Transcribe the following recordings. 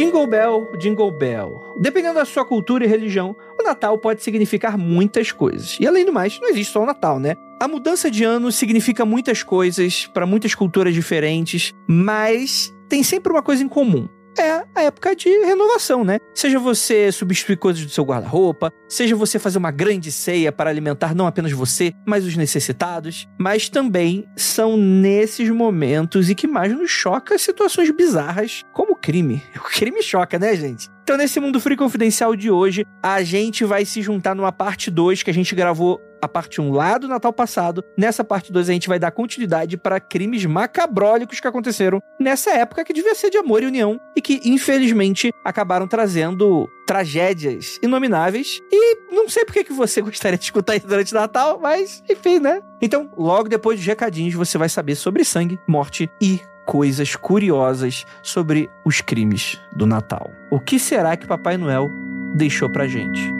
Jingle Bell, Jingle Bell. Dependendo da sua cultura e religião, o Natal pode significar muitas coisas. E além do mais, não existe só o Natal, né? A mudança de ano significa muitas coisas para muitas culturas diferentes, mas tem sempre uma coisa em comum é a época de renovação, né? Seja você substituir coisas do seu guarda-roupa, seja você fazer uma grande ceia para alimentar não apenas você, mas os necessitados, mas também são nesses momentos e que mais nos choca situações bizarras, como o crime. O crime choca, né, gente? Então, nesse Mundo Free Confidencial de hoje, a gente vai se juntar numa parte 2 que a gente gravou a parte 1 lá do Natal passado. Nessa parte 2 a gente vai dar continuidade para crimes macabrólicos que aconteceram nessa época que devia ser de amor e união e que infelizmente acabaram trazendo tragédias inomináveis. E não sei por que você gostaria de escutar isso durante o Natal, mas enfim, né? Então, logo depois dos recadinhos, você vai saber sobre sangue, morte e coisas curiosas sobre os crimes do Natal. O que será que Papai Noel deixou pra gente?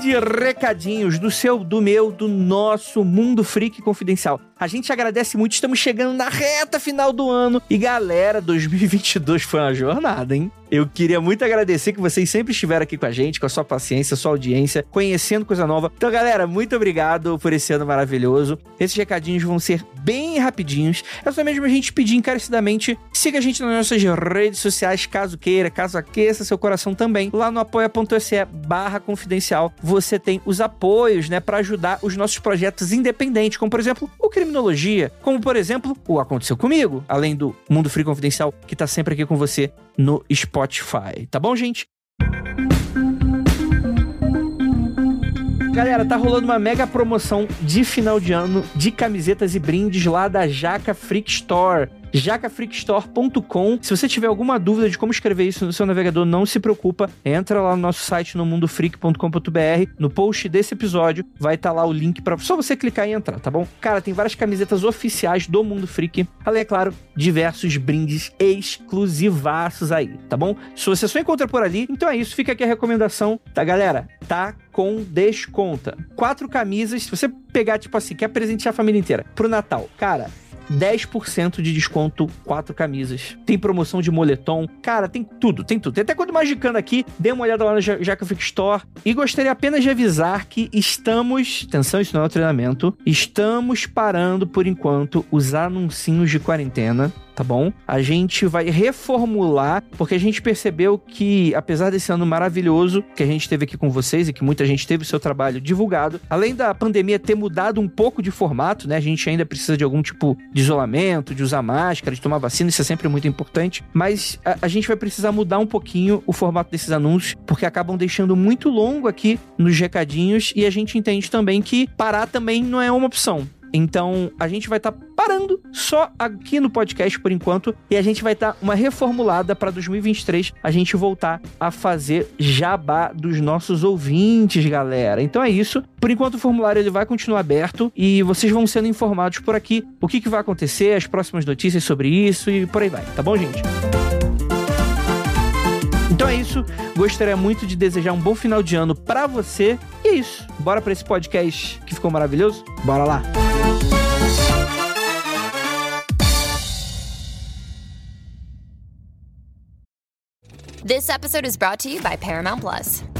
De recadinhos do seu, do meu, do nosso Mundo Freak Confidencial. A gente agradece muito, estamos chegando na reta final do ano. E galera, 2022 foi uma jornada, hein? Eu queria muito agradecer que vocês sempre estiveram aqui com a gente, com a sua paciência, sua audiência, conhecendo coisa nova. Então, galera, muito obrigado por esse ano maravilhoso. Esses recadinhos vão ser bem rapidinhos. É só mesmo a gente pedir encarecidamente, siga a gente nas nossas redes sociais, caso queira, caso aqueça seu coração também. Lá no apoia.se barra confidencial, você tem os apoios, né, para ajudar os nossos projetos independentes, como por exemplo, o Criminologia, como por exemplo, o Aconteceu Comigo, além do Mundo Free Confidencial, que tá sempre aqui com você no Spotify. Tá bom, gente? Galera, tá rolando uma mega promoção de final de ano de camisetas e brindes lá da Jaca Freak Store jacafreakstore.com. Se você tiver alguma dúvida de como escrever isso no seu navegador, não se preocupa, entra lá no nosso site no mundofreak.com.br. No post desse episódio vai estar tá lá o link para só você clicar e entrar, tá bom? Cara, tem várias camisetas oficiais do Mundo Freak, além é claro, diversos brindes exclusivaços aí, tá bom? Se você só encontra por ali, então é isso, fica aqui a recomendação, tá galera? Tá com desconta. Quatro camisas, se você pegar tipo assim, quer presentear a família inteira pro Natal. Cara, 10% de desconto, quatro camisas. Tem promoção de moletom. Cara, tem tudo, tem tudo. Tem até quando magicando aqui, dê uma olhada lá no Jaca Freak Store. E gostaria apenas de avisar que estamos, atenção, isso não é um treinamento, estamos parando por enquanto os anuncinhos de quarentena tá bom? A gente vai reformular, porque a gente percebeu que, apesar desse ano maravilhoso que a gente teve aqui com vocês e que muita gente teve o seu trabalho divulgado, além da pandemia ter mudado um pouco de formato, né? A gente ainda precisa de algum tipo de isolamento, de usar máscara, de tomar vacina, isso é sempre muito importante, mas a, a gente vai precisar mudar um pouquinho o formato desses anúncios, porque acabam deixando muito longo aqui nos recadinhos e a gente entende também que parar também não é uma opção. Então, a gente vai estar tá parando só aqui no podcast por enquanto e a gente vai estar tá uma reformulada para 2023 a gente voltar a fazer jabá dos nossos ouvintes, galera. Então é isso. Por enquanto o formulário ele vai continuar aberto e vocês vão sendo informados por aqui o que, que vai acontecer, as próximas notícias sobre isso e por aí vai, tá bom, gente? Então é isso. Gostaria muito de desejar um bom final de ano para você. E é isso. Bora para esse podcast que ficou maravilhoso? Bora lá. This episode is brought to you by Paramount Plus.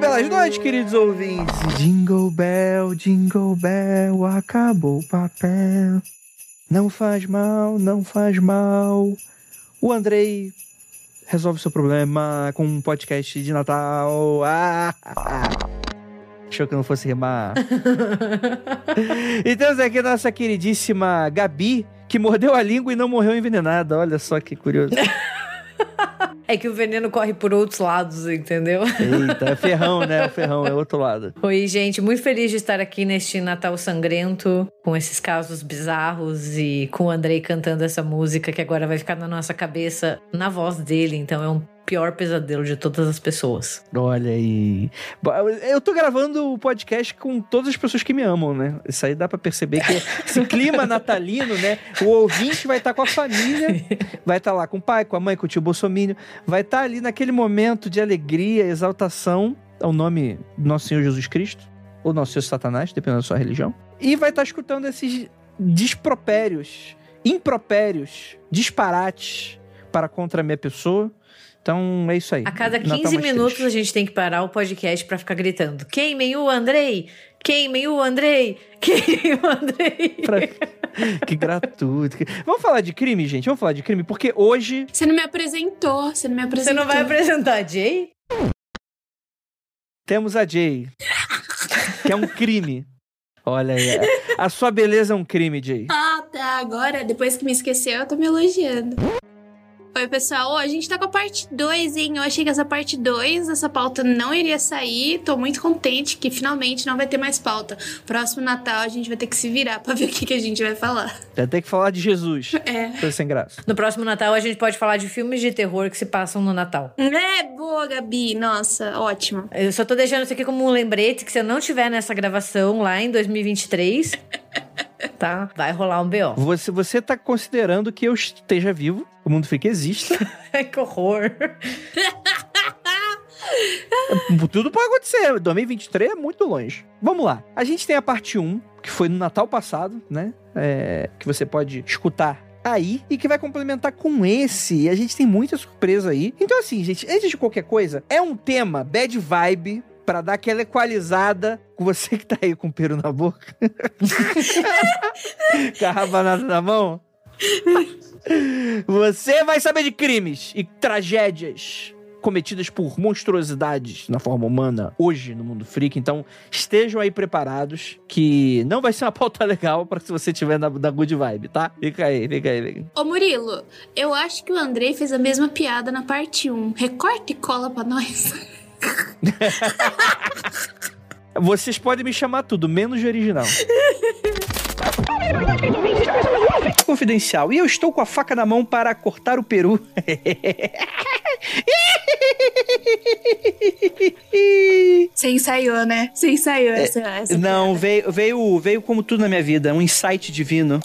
Belas noites, queridos ouvintes. Jingle bell, jingle bell, acabou o papel. Não faz mal, não faz mal. O Andrei resolve seu problema com um podcast de Natal. Ah, Achou que eu não fosse rimar. e temos aqui a nossa queridíssima Gabi, que mordeu a língua e não morreu envenenada. Olha só que curioso. É que o veneno corre por outros lados, entendeu? Eita, é ferrão, né? O ferrão é outro lado. Oi, gente, muito feliz de estar aqui neste Natal sangrento, com esses casos bizarros e com o Andrei cantando essa música que agora vai ficar na nossa cabeça na voz dele. Então é um pior pesadelo de todas as pessoas. Olha aí. Eu tô gravando o podcast com todas as pessoas que me amam, né? Isso aí dá pra perceber que esse clima natalino, né? O ouvinte vai estar tá com a família, vai estar tá lá com o pai, com a mãe, com o tio Bolsonaro, vai estar tá ali naquele momento de alegria, exaltação ao nome do nosso Senhor Jesus Cristo, ou nosso Senhor Satanás, dependendo da sua religião, e vai estar tá escutando esses despropérios, impropérios, disparates para contra a minha pessoa então é isso aí. A cada 15 minutos triste. a gente tem que parar o podcast para ficar gritando: queimem o Andrei! Queimem o Andrei! Queimem o Andrei! pra... Que gratuito. Vamos falar de crime, gente? Vamos falar de crime? Porque hoje. Você não me apresentou. Você não me apresentou. Você não vai apresentar a Jay? Temos a Jay. que é um crime. Olha aí. A sua beleza é um crime, Jay. Ah, tá. Agora, depois que me esqueceu, eu tô me elogiando. Oi, pessoal. Oh, a gente tá com a parte 2, hein? Eu achei que essa parte 2, essa pauta não iria sair. Tô muito contente que finalmente não vai ter mais pauta. Próximo Natal a gente vai ter que se virar pra ver o que, que a gente vai falar. Vai ter que falar de Jesus. É. Foi sem graça. No próximo Natal a gente pode falar de filmes de terror que se passam no Natal. É, boa, Gabi. Nossa, ótimo. Eu só tô deixando isso aqui como um lembrete que se eu não tiver nessa gravação lá em 2023. Tá? Vai rolar um BO. Você, você tá considerando que eu esteja vivo, o mundo freak exista. que horror. Tudo pode acontecer. 2023 é muito longe. Vamos lá. A gente tem a parte 1, que foi no Natal passado, né? É, que você pode escutar aí e que vai complementar com esse. E a gente tem muita surpresa aí. Então, assim, gente, antes de qualquer coisa, é um tema bad vibe para dar aquela equalizada com você que tá aí com o peru na boca. com a rabanada na mão. Você vai saber de crimes e tragédias cometidas por monstruosidades na forma humana hoje no mundo freak. Então, estejam aí preparados que não vai ser uma pauta legal para se você tiver na, na good vibe, tá? Fica aí, fica aí, fica aí. Ô Murilo, eu acho que o Andrei fez a mesma piada na parte 1. Recorte e cola pra nós. Vocês podem me chamar tudo, menos de original. Confidencial. E eu estou com a faca na mão para cortar o peru. Você ensaiou, né? Você ensaiou essa, essa Não, veio, veio, veio como tudo na minha vida, um insight divino.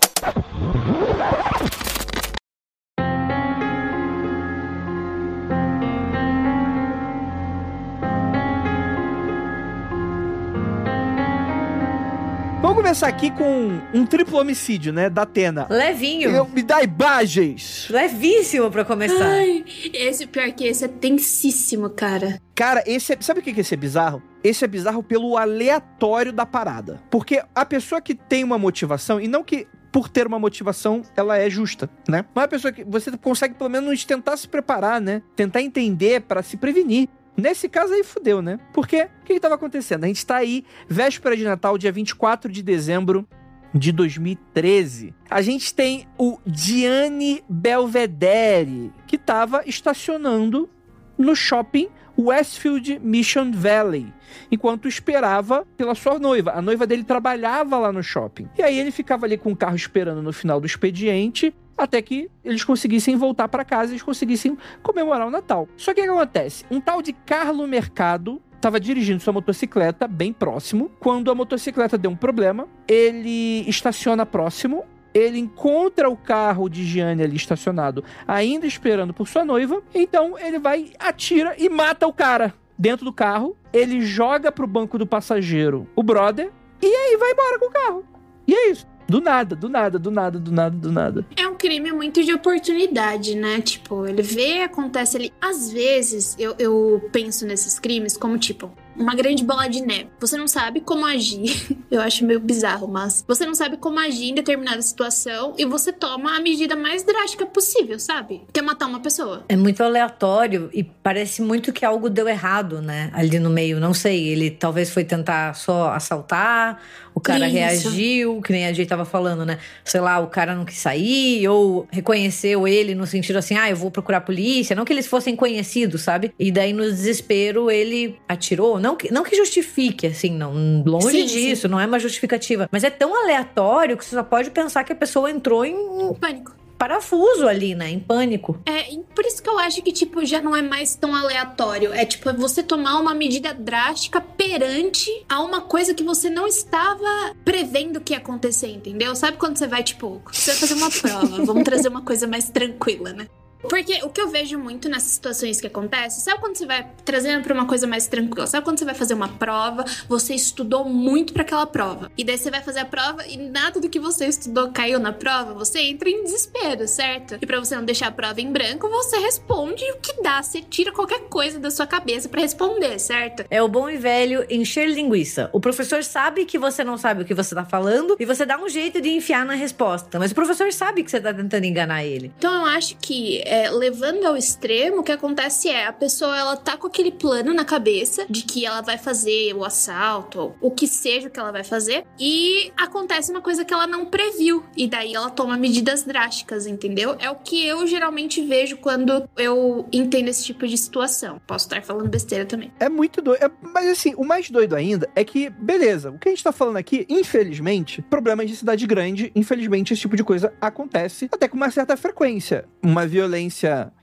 Começar aqui com um triplo homicídio, né? Da Atena. Levinho. Eu, me dá imagens. Levíssimo pra começar. Ai, esse pior que esse é tensíssimo, cara. Cara, esse é, sabe o que, que esse é bizarro? Esse é bizarro pelo aleatório da parada. Porque a pessoa que tem uma motivação, e não que por ter uma motivação, ela é justa, né? Mas a pessoa que você consegue pelo menos tentar se preparar, né? Tentar entender para se prevenir. Nesse caso aí fudeu, né? Porque o que estava acontecendo? A gente está aí, véspera de Natal, dia 24 de dezembro de 2013. A gente tem o Gianni Belvedere, que estava estacionando no shopping Westfield Mission Valley, enquanto esperava pela sua noiva. A noiva dele trabalhava lá no shopping. E aí ele ficava ali com o carro esperando no final do expediente até que eles conseguissem voltar para casa e eles conseguissem comemorar o Natal. Só que o que acontece? Um tal de Carlo Mercado estava dirigindo sua motocicleta bem próximo. Quando a motocicleta deu um problema, ele estaciona próximo. Ele encontra o carro de Gianni ali estacionado, ainda esperando por sua noiva. Então ele vai, atira e mata o cara dentro do carro. Ele joga pro banco do passageiro o brother e aí vai embora com o carro. E é isso. Do nada, do nada, do nada, do nada, do nada. É um crime muito de oportunidade, né? Tipo, ele vê, acontece ali. Às vezes, eu, eu penso nesses crimes como, tipo, uma grande bola de neve. Você não sabe como agir. Eu acho meio bizarro, mas você não sabe como agir em determinada situação e você toma a medida mais drástica possível, sabe? Que é matar uma pessoa. É muito aleatório e parece muito que algo deu errado, né? Ali no meio, não sei. Ele talvez foi tentar só assaltar, o cara Isso. reagiu, que nem a gente tava falando, né? Sei lá, o cara não quis sair, ou reconheceu ele no sentido assim, ah, eu vou procurar a polícia. Não que eles fossem conhecidos, sabe? E daí, no desespero, ele atirou. Não que, não que justifique, assim, não. Longe Sim, disso, não é uma justificativa. Mas é tão aleatório que você só pode pensar que a pessoa entrou em Pânico. Parafuso ali, né? Em pânico. É, por isso que eu acho que, tipo, já não é mais tão aleatório. É, tipo, é você tomar uma medida drástica perante a uma coisa que você não estava prevendo que ia acontecer, entendeu? Sabe quando você vai, tipo, você vai fazer uma prova, vamos trazer uma coisa mais tranquila, né? Porque o que eu vejo muito nessas situações que acontecem, sabe quando você vai trazendo pra uma coisa mais tranquila? Sabe quando você vai fazer uma prova, você estudou muito pra aquela prova. E daí você vai fazer a prova e nada do que você estudou caiu na prova, você entra em desespero, certo? E pra você não deixar a prova em branco, você responde o que dá, você tira qualquer coisa da sua cabeça pra responder, certo? É o bom e velho encher linguiça. O professor sabe que você não sabe o que você tá falando e você dá um jeito de enfiar na resposta. Mas o professor sabe que você tá tentando enganar ele. Então eu acho que é, levando ao extremo, o que acontece é a pessoa ela tá com aquele plano na cabeça de que ela vai fazer o assalto, ou o que seja que ela vai fazer, e acontece uma coisa que ela não previu, e daí ela toma medidas drásticas, entendeu? É o que eu geralmente vejo quando eu entendo esse tipo de situação. Posso estar falando besteira também. É muito doido. É- mas assim, o mais doido ainda é que, beleza, o que a gente tá falando aqui, infelizmente, problemas de cidade grande, infelizmente, esse tipo de coisa acontece até com uma certa frequência. Uma violência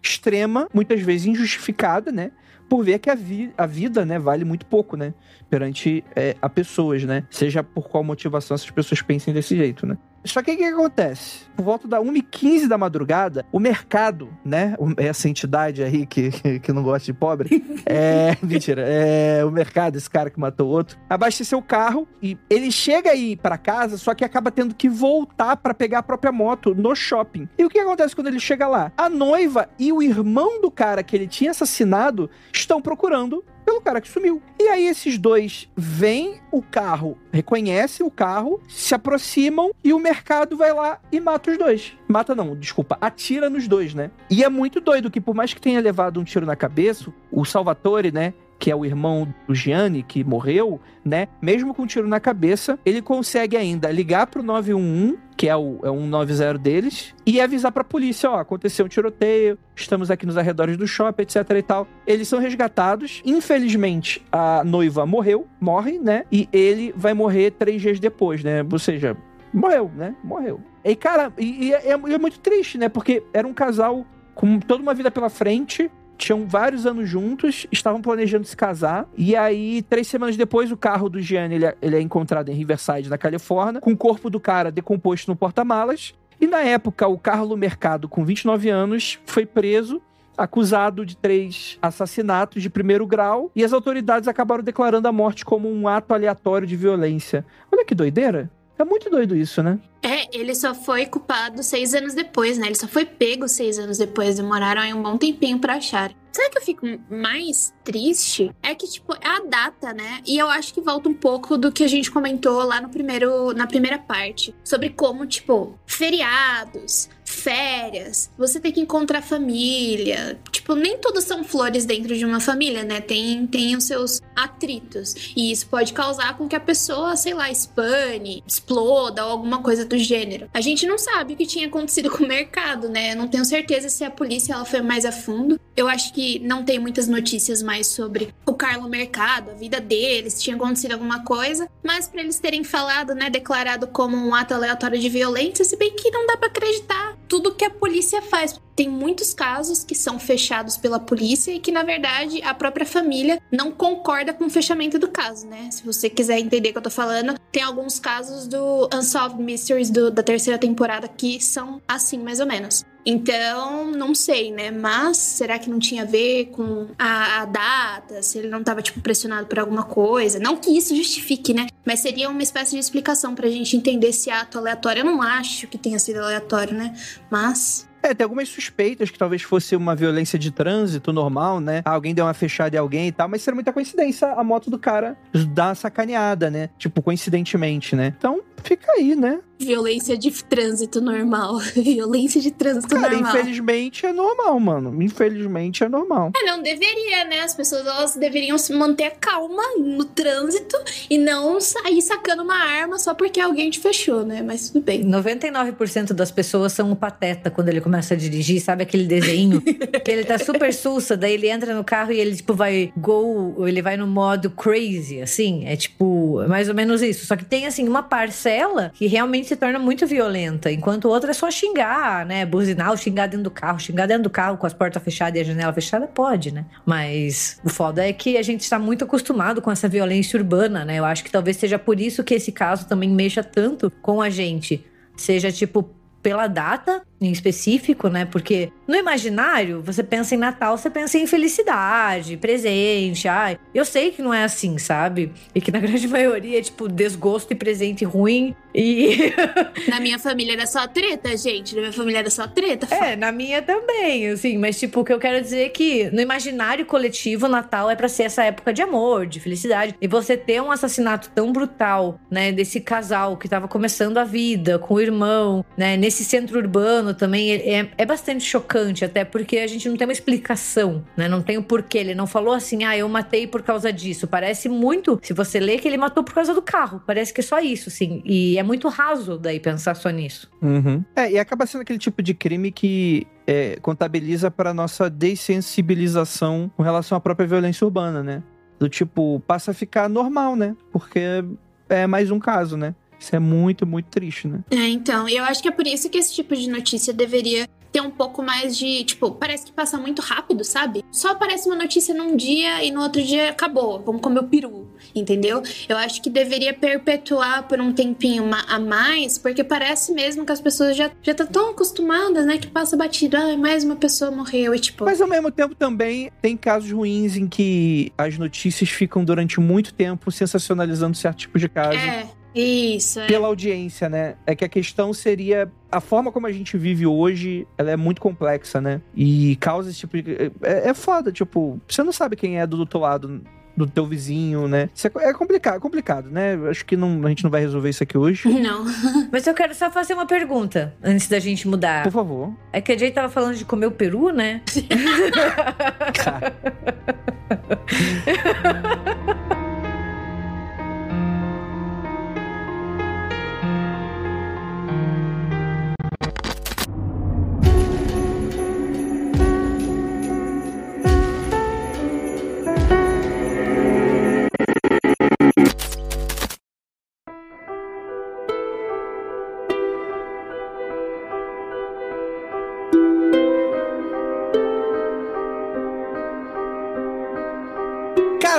extrema, muitas vezes injustificada, né? Por ver que a, vi- a vida, né, vale muito pouco, né? Perante é, a pessoas, né? Seja por qual motivação essas pessoas pensem desse jeito, né? Só que o que, que acontece? Por volta da 1h15 da madrugada, o mercado, né? o- Essa entidade aí que, que não gosta de pobre. É. Mentira. É o mercado, esse cara que matou o outro. Abasteceu o carro e ele chega aí pra casa, só que acaba tendo que voltar pra pegar a própria moto no shopping. E o que acontece quando ele chega lá? A noiva e o irmão do cara que ele tinha assassinado estão procurando pelo cara que sumiu. E aí esses dois veem o carro, reconhecem o carro, se aproximam e o mercado vai lá e mata os dois. Mata não, desculpa, atira nos dois, né? E é muito doido que por mais que tenha levado um tiro na cabeça, o Salvatore, né, que é o irmão do Gianni, que morreu, né? Mesmo com um tiro na cabeça, ele consegue ainda ligar pro 911, que é o, é o 190 deles, e avisar pra polícia, ó, aconteceu um tiroteio, estamos aqui nos arredores do shopping, etc e tal. Eles são resgatados. Infelizmente, a noiva morreu, morre, né? E ele vai morrer três dias depois, né? Ou seja, morreu, né? Morreu. E, cara, e, e é, é muito triste, né? Porque era um casal com toda uma vida pela frente, tinham vários anos juntos, estavam planejando se casar, e aí, três semanas depois, o carro do Gianni, ele é, ele é encontrado em Riverside, na Califórnia, com o corpo do cara decomposto no porta-malas, e na época, o Carlo Mercado, com 29 anos, foi preso, acusado de três assassinatos de primeiro grau, e as autoridades acabaram declarando a morte como um ato aleatório de violência. Olha que doideira. É muito doido isso, né? É, ele só foi culpado seis anos depois, né? Ele só foi pego seis anos depois. Demoraram aí um bom tempinho pra achar. Sabe que eu fico mais triste? É que, tipo, é a data, né? E eu acho que volta um pouco do que a gente comentou lá no primeiro, na primeira parte. Sobre como, tipo, feriados, férias, você tem que encontrar família. Tipo, nem todos são flores dentro de uma família, né? Tem, tem os seus atritos. E isso pode causar com que a pessoa, sei lá, espane, exploda ou alguma coisa do gênero. A gente não sabe o que tinha acontecido com o mercado, né? Eu não tenho certeza se a polícia ela foi mais a fundo. Eu acho que não tem muitas notícias mais sobre o Carlo Mercado, a vida dele, se tinha acontecido alguma coisa. Mas pra eles terem falado, né, declarado como um ato aleatório de violência, se bem que não dá pra acreditar tudo que a polícia faz. tem muitos casos que são fechados pela polícia e que, na verdade, a própria família não concorda com o fechamento do caso, né? Se você quiser entender o que eu tô falando, tem alguns casos do Unsolved Mysteries do, da terceira temporada que são assim, mais ou menos. Então, não sei, né? Mas será que não tinha a ver com a, a, data? Se ele não tava, tipo, pressionado por alguma coisa? Não que isso justifique, né? Mas seria uma espécie de explicação pra gente entender esse ato aleatório. Eu não acho que tenha sido aleatório, né? Mas é, tem algumas suspeitas que talvez fosse uma violência de trânsito normal, né? Alguém deu uma fechada em alguém e tal, mas seria muita coincidência a moto do cara dar uma sacaneada, né? Tipo, coincidentemente, né? Então, fica aí, né? Violência de trânsito normal. Violência de trânsito Cara, normal. infelizmente é normal, mano. Infelizmente é normal. É, não deveria, né? As pessoas elas deveriam se manter calma no trânsito e não sair sacando uma arma só porque alguém te fechou, né? Mas tudo bem. 99% das pessoas são um pateta quando ele começa a dirigir, sabe aquele desenho? que ele tá super sussa, daí ele entra no carro e ele, tipo, vai go, ele vai no modo crazy, assim. É tipo, mais ou menos isso. Só que tem, assim, uma parcela que realmente se torna muito violenta, enquanto outra é só xingar, né? Buzinar xingar dentro do carro. Xingar dentro do carro com as portas fechadas e a janela fechada, pode, né? Mas o foda é que a gente está muito acostumado com essa violência urbana, né? Eu acho que talvez seja por isso que esse caso também mexa tanto com a gente. Seja tipo pela data em específico, né? Porque no imaginário, você pensa em Natal, você pensa em felicidade, presente. Ai, eu sei que não é assim, sabe? E que na grande maioria é tipo desgosto e presente ruim. E. na minha família era só treta, gente. Na minha família era só treta. É, na minha também, assim. Mas, tipo, o que eu quero dizer é que no imaginário coletivo, Natal é para ser essa época de amor, de felicidade. E você ter um assassinato tão brutal, né? Desse casal que tava começando a vida com o irmão, né? Nesse centro urbano também é, é bastante chocante, até porque a gente não tem uma explicação, né? Não tem o porquê. Ele não falou assim, ah, eu matei por causa disso. Parece muito, se você lê, que ele matou por causa do carro. Parece que é só isso, assim. E é muito raso daí pensar só nisso. Uhum. É, e acaba sendo aquele tipo de crime que é, contabiliza para nossa dessensibilização com relação à própria violência urbana, né? Do tipo, passa a ficar normal, né? Porque é mais um caso, né? Isso é muito, muito triste, né? É, então, eu acho que é por isso que esse tipo de notícia deveria ter um pouco mais de. Tipo, parece que passa muito rápido, sabe? Só aparece uma notícia num dia e no outro dia acabou. Vamos comer o peru, entendeu? Eu acho que deveria perpetuar por um tempinho a mais, porque parece mesmo que as pessoas já já estão tão acostumadas, né? Que passa batido. Ah, mais uma pessoa morreu e tipo. Mas ao mesmo tempo também tem casos ruins em que as notícias ficam durante muito tempo sensacionalizando certo tipo de caso. É. Isso. É. Pela audiência, né? É que a questão seria a forma como a gente vive hoje, ela é muito complexa, né? E causa esse tipo de. É, é foda, tipo, você não sabe quem é do outro lado do teu vizinho, né? É, é complicado, complicado, né? Acho que não, a gente não vai resolver isso aqui hoje. Não. Mas eu quero só fazer uma pergunta antes da gente mudar. Por favor. É que a Jay tava falando de comer o peru, né? Cara.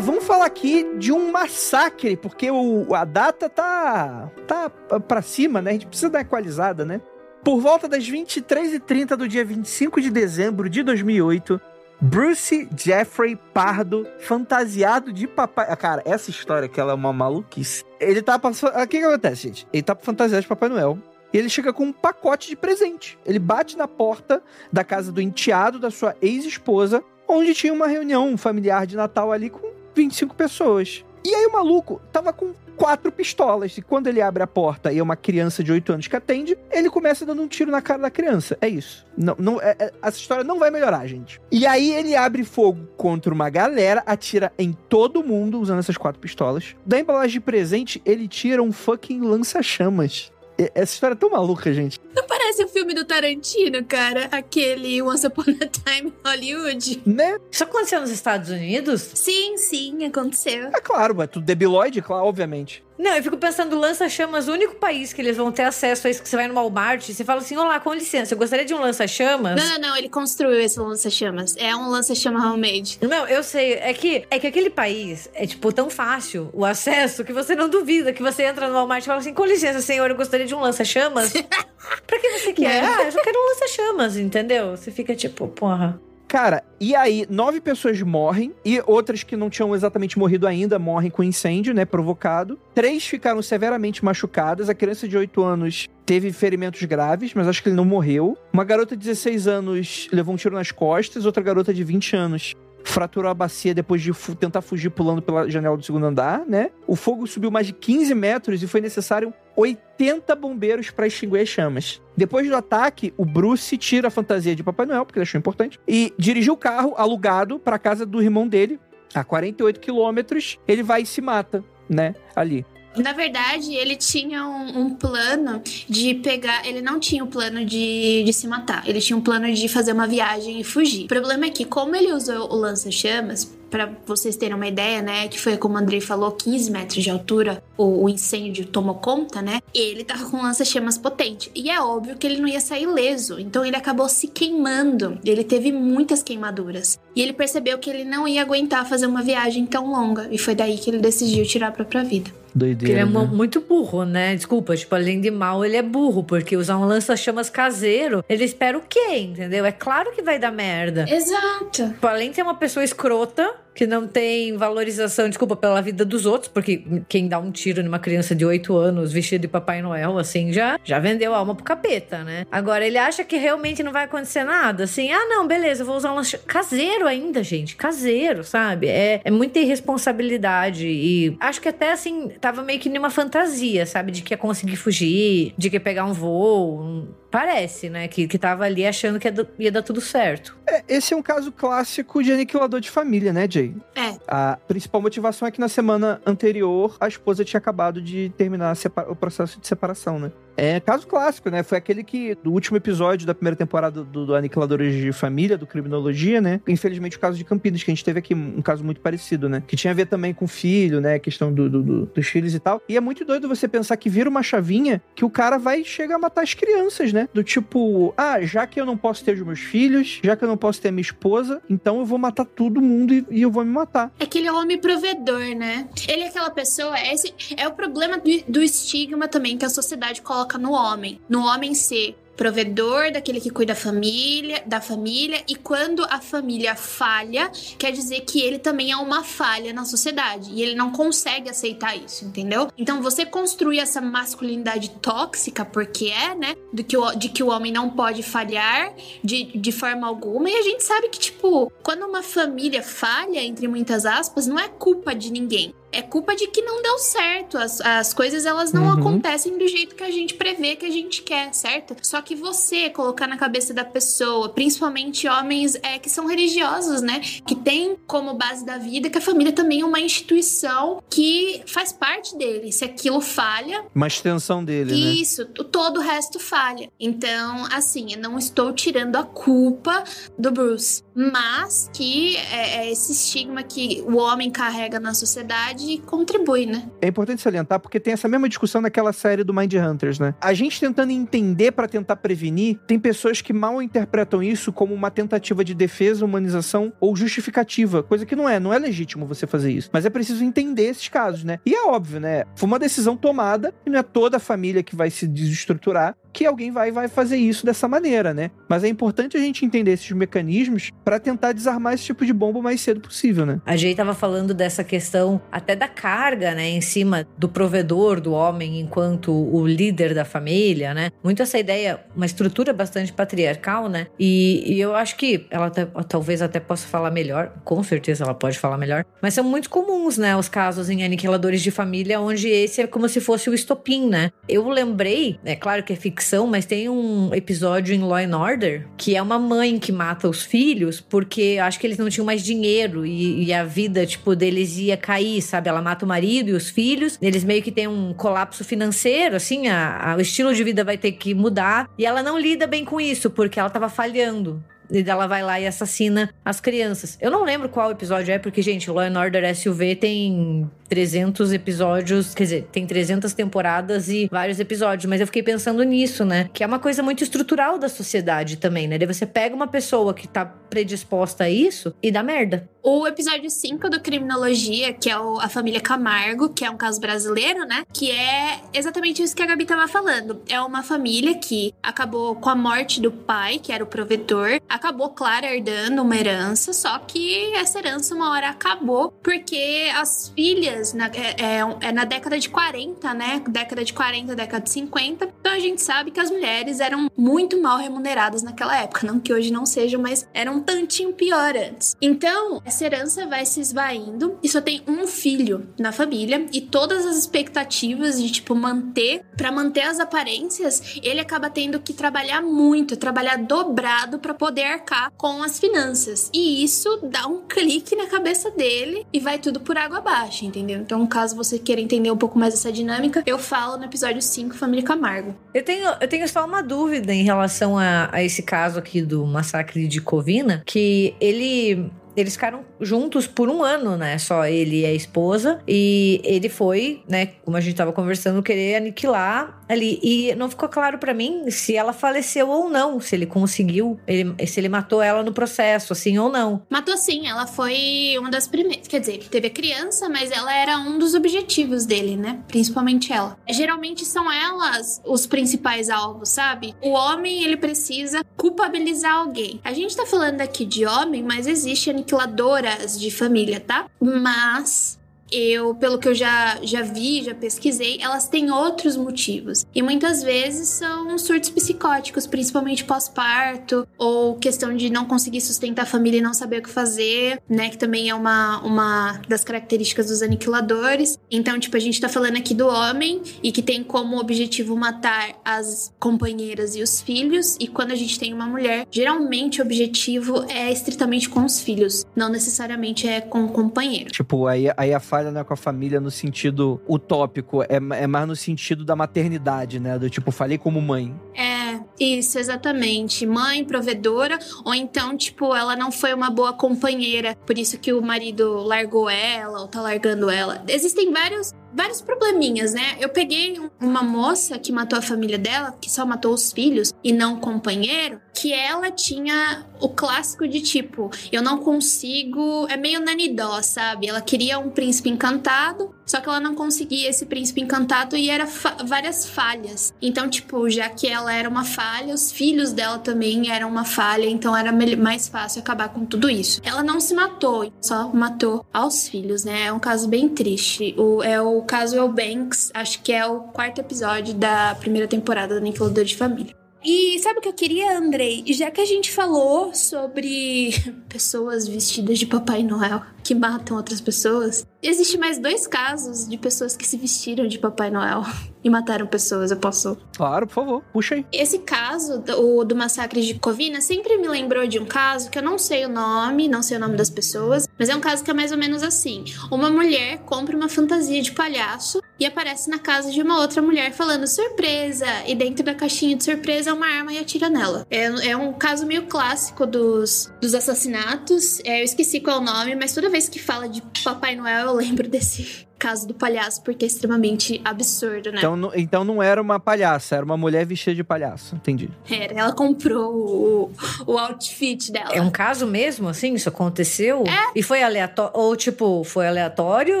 Vamos falar aqui de um massacre, porque o, a data tá, tá pra cima, né? A gente precisa dar equalizada, né? Por volta das 23h30 do dia 25 de dezembro de 2008, Bruce Jeffrey Pardo, fantasiado de papai. Cara, essa história que ela é uma maluquice. Ele tá passando. O que, que acontece, gente? Ele tá fantasiado de Papai Noel. E ele chega com um pacote de presente. Ele bate na porta da casa do enteado da sua ex-esposa, onde tinha uma reunião familiar de Natal ali com 25 pessoas. E aí o maluco tava com quatro pistolas. E quando ele abre a porta e é uma criança de 8 anos que atende, ele começa dando um tiro na cara da criança. É isso. Não, não, é, é, essa história não vai melhorar, gente. E aí ele abre fogo contra uma galera, atira em todo mundo usando essas quatro pistolas. Da embalagem de presente, ele tira um fucking lança-chamas. Essa história é tão maluca, gente. Não parece o filme do Tarantino, cara. Aquele Once Upon a Time Hollywood. Né? Isso aconteceu nos Estados Unidos? Sim, sim, aconteceu. É claro, é tudo debilóide, claro, obviamente. Não, eu fico pensando, lança-chamas, o único país que eles vão ter acesso a isso que você vai no Walmart você fala assim: Olá, com licença, eu gostaria de um lança-chamas. Não, não, não, ele construiu esse lança-chamas. É um lança-chama homemade. Não, eu sei. É que, é que aquele país é, tipo, tão fácil o acesso que você não duvida que você entra no Walmart e fala assim: com licença, senhor, eu gostaria de um lança-chamas. pra que você quer? Ah, eu só quero um lança-chamas, entendeu? Você fica tipo, porra. Cara, e aí, nove pessoas morrem e outras que não tinham exatamente morrido ainda morrem com incêndio, né, provocado. Três ficaram severamente machucadas. A criança de 8 anos teve ferimentos graves, mas acho que ele não morreu. Uma garota de 16 anos levou um tiro nas costas. Outra garota de 20 anos fraturou a bacia depois de fu tentar fugir pulando pela janela do segundo andar, né? O fogo subiu mais de 15 metros e foi necessário 80 bombeiros para extinguir as chamas. Depois do ataque, o Bruce tira a fantasia de Papai Noel, porque ele achou importante, e dirige o carro alugado para a casa do irmão dele, a 48 quilômetros. Ele vai e se mata, né? Ali. Na verdade, ele tinha um, um, plano de pegar. Ele não tinha o um plano de, de se matar. Ele tinha um plano de fazer uma viagem e fugir. O problema é que, como ele usou o lança-chamas, para vocês terem uma ideia, né, que foi como o Andrei falou, 15 metros de altura, o, o incêndio tomou conta, né? Ele tava com lança-chamas potente. E é óbvio que ele não ia sair leso, então ele acabou se queimando. Ele teve muitas queimaduras. E ele percebeu que ele não ia aguentar fazer uma viagem tão longa. E foi daí que ele decidiu tirar a própria vida. Doideira, ele é né? muito burro, né? Desculpa, tipo, além de mal, ele é burro, porque usar um lança-chamas caseiro, ele espera o quê, entendeu? É claro que vai dar merda. Exato. Tipo, além de ser uma pessoa escrota, que não tem valorização, desculpa, pela vida dos outros, porque quem dá um tiro numa criança de 8 anos vestida de Papai Noel, assim, já, já vendeu a alma pro capeta, né? Agora, ele acha que realmente não vai acontecer nada, assim, ah, não, beleza, vou usar um lanche... Caseiro ainda, gente, caseiro, sabe? É, é muita irresponsabilidade e acho que até, assim, tava meio que numa fantasia, sabe? De que ia conseguir fugir, de que ia pegar um voo, Parece, né? Que, que tava ali achando que ia, ia dar tudo certo. É, esse é um caso clássico de aniquilador de família, né, Jay? É. A principal motivação é que na semana anterior a esposa tinha acabado de terminar o processo de separação, né? É caso clássico, né? Foi aquele que, do último episódio da primeira temporada do, do Aniquiladores de Família, do Criminologia, né? Infelizmente, o caso de Campinas, que a gente teve aqui um caso muito parecido, né? Que tinha a ver também com filho, né? A questão do, do, do, dos filhos e tal. E é muito doido você pensar que vira uma chavinha que o cara vai chegar a matar as crianças, né? Do tipo, ah, já que eu não posso ter os meus filhos, já que eu não posso ter a minha esposa, então eu vou matar todo mundo e, e eu vou me matar. É aquele homem provedor, né? Ele é aquela pessoa, esse é o problema do, do estigma também que a sociedade coloca coloca no homem, no homem ser provedor, daquele que cuida da família, da família, e quando a família falha, quer dizer que ele também é uma falha na sociedade. E ele não consegue aceitar isso, entendeu? Então você construir essa masculinidade tóxica, porque é, né, do que o, de que o homem não pode falhar de, de forma alguma, e a gente sabe que, tipo, quando uma família falha, entre muitas aspas, não é culpa de ninguém é culpa de que não deu certo. As, as coisas elas não uhum. acontecem do jeito que a gente prevê que a gente quer, certo? Só que você colocar na cabeça da pessoa, principalmente homens é, que são religiosos, né? Que tem como base da vida que a família também é uma instituição que faz parte dele. Se aquilo falha. Uma extensão dele, isso, né? Isso, todo o resto falha. Então, assim, eu não estou tirando a culpa do Bruce, mas que é, é esse estigma que o homem carrega na sociedade contribui, né? É importante salientar porque tem essa mesma discussão naquela série do Mind Hunters, né? A gente tentando entender para tentar prevenir, tem pessoas que mal interpretam isso como uma tentativa de defesa, humanização ou justificativa, coisa que não é, não é legítimo você fazer isso. Mas é preciso entender esses casos, né? E é óbvio, né? Foi uma decisão tomada e não é toda a família que vai se desestruturar que alguém vai, vai fazer isso dessa maneira, né? Mas é importante a gente entender esses mecanismos para tentar desarmar esse tipo de bomba o mais cedo possível, né? A Jay tava falando dessa questão até da carga, né, em cima do provedor, do homem, enquanto o líder da família, né? Muito essa ideia, uma estrutura bastante patriarcal, né? E, e eu acho que ela talvez até possa falar melhor, com certeza ela pode falar melhor, mas são muito comuns, né, os casos em aniquiladores de família, onde esse é como se fosse o estopim, né? Eu lembrei, é claro que é ficção ficção, mas tem um episódio em Law and Order que é uma mãe que mata os filhos porque acho que eles não tinham mais dinheiro e, e a vida, tipo, deles ia cair, sabe? Ela mata o marido e os filhos, eles meio que têm um colapso financeiro, assim, a, a, o estilo de vida vai ter que mudar e ela não lida bem com isso porque ela tava falhando. E ela vai lá e assassina as crianças. Eu não lembro qual episódio é, porque, gente, Law and Order SUV tem 300 episódios, quer dizer, tem 300 temporadas e vários episódios, mas eu fiquei pensando nisso, né? Que é uma coisa muito estrutural da sociedade também, né? Você pega uma pessoa que tá predisposta a isso e dá merda. O episódio 5 do Criminologia, que é o, a família Camargo, que é um caso brasileiro, né? Que é exatamente isso que a Gabi tava falando. É uma família que acabou com a morte do pai, que era o provedor, acabou, claro, herdando uma herança, só que essa herança uma hora acabou porque as filhas na, é, é, é, na década de 40, né? Década de 40, década de 50. Então a gente sabe que as mulheres eram muito mal remuneradas naquela época. Não que hoje não sejam, mas era um tantinho pior antes. Então, essa herança vai se esvaindo e só tem um filho na família e todas as expectativas de, tipo, manter, para manter as aparências, ele acaba tendo que trabalhar muito, trabalhar dobrado para poder arcar com as finanças. E isso dá um clique na cabeça dele e vai tudo por água abaixo, entendeu? Então, caso você queira entender um pouco mais essa dinâmica, eu falo no episódio 5, Família Camargo. Eu tenho, eu tenho só uma dúvida em relação a, a esse caso aqui do massacre de Covina, que ele eles ficaram juntos por um ano, né? Só ele e a esposa. E ele foi, né? Como a gente tava conversando, querer aniquilar ali. E não ficou claro para mim se ela faleceu ou não. Se ele conseguiu, ele, se ele matou ela no processo, assim ou não. Matou sim, ela foi uma das primeiras. Quer dizer, teve a criança, mas ela era um dos objetivos dele, né? Principalmente ela. Geralmente são elas os principais alvos, sabe? O homem, ele precisa culpabilizar alguém. A gente tá falando aqui de homem, mas existe aniquiladoras de família, tá? Mas eu, pelo que eu já, já vi, já pesquisei, elas têm outros motivos. E muitas vezes são surtos psicóticos, principalmente pós-parto, ou questão de não conseguir sustentar a família e não saber o que fazer, né? Que também é uma, uma das características dos aniquiladores. Então, tipo, a gente tá falando aqui do homem e que tem como objetivo matar as companheiras e os filhos. E quando a gente tem uma mulher, geralmente o objetivo é estritamente com os filhos, não necessariamente é com o companheiro. Tipo, aí, aí a falha não é com a família no sentido utópico, é, é mais no sentido da maternidade, né? Do tipo, falei como mãe. É, isso, exatamente. Mãe, provedora, ou então, tipo, ela não foi uma boa companheira, por isso que o marido largou ela ou tá largando ela. Existem vários vários probleminhas, né? Eu peguei uma moça que matou a família dela, que só matou os filhos e não o companheiro, que ela tinha o clássico de tipo, eu não consigo, é meio nanidó, sabe? Ela queria um príncipe encantado, só que ela não conseguia esse príncipe encantado e era fa várias falhas. Então, tipo, já que ela era uma falha, os filhos dela também eram uma falha, então era mais fácil acabar com tudo isso. Ela não se matou, só matou aos filhos, né? É um caso bem triste. O, é o caso é o Banks, acho que é o quarto episódio da primeira temporada da Nickelodeon de Família. E sabe o que eu queria, Andrei? Já que a gente falou sobre pessoas vestidas de Papai Noel que matam outras pessoas, existe mais dois casos de pessoas que se vestiram de Papai Noel e mataram pessoas. Eu posso. Claro, por favor, puxa aí. Esse caso, o do massacre de Covina, sempre me lembrou de um caso que eu não sei o nome, não sei o nome das pessoas, mas é um caso que é mais ou menos assim: uma mulher compra uma fantasia de palhaço e aparece na casa de uma outra mulher falando surpresa, e dentro da caixinha de surpresa é uma arma e atira nela. É, é um caso meio clássico dos, dos assassinatos. É, eu esqueci qual é o nome, mas toda vez que fala de Papai Noel eu lembro desse caso do palhaço, porque é extremamente absurdo, né? Então, então não era uma palhaça, era uma mulher vestida de palhaço. Entendi. Era, ela comprou o, o outfit dela. É um caso mesmo, assim? Isso aconteceu? É. E foi aleatório? Ou, tipo, foi aleatório?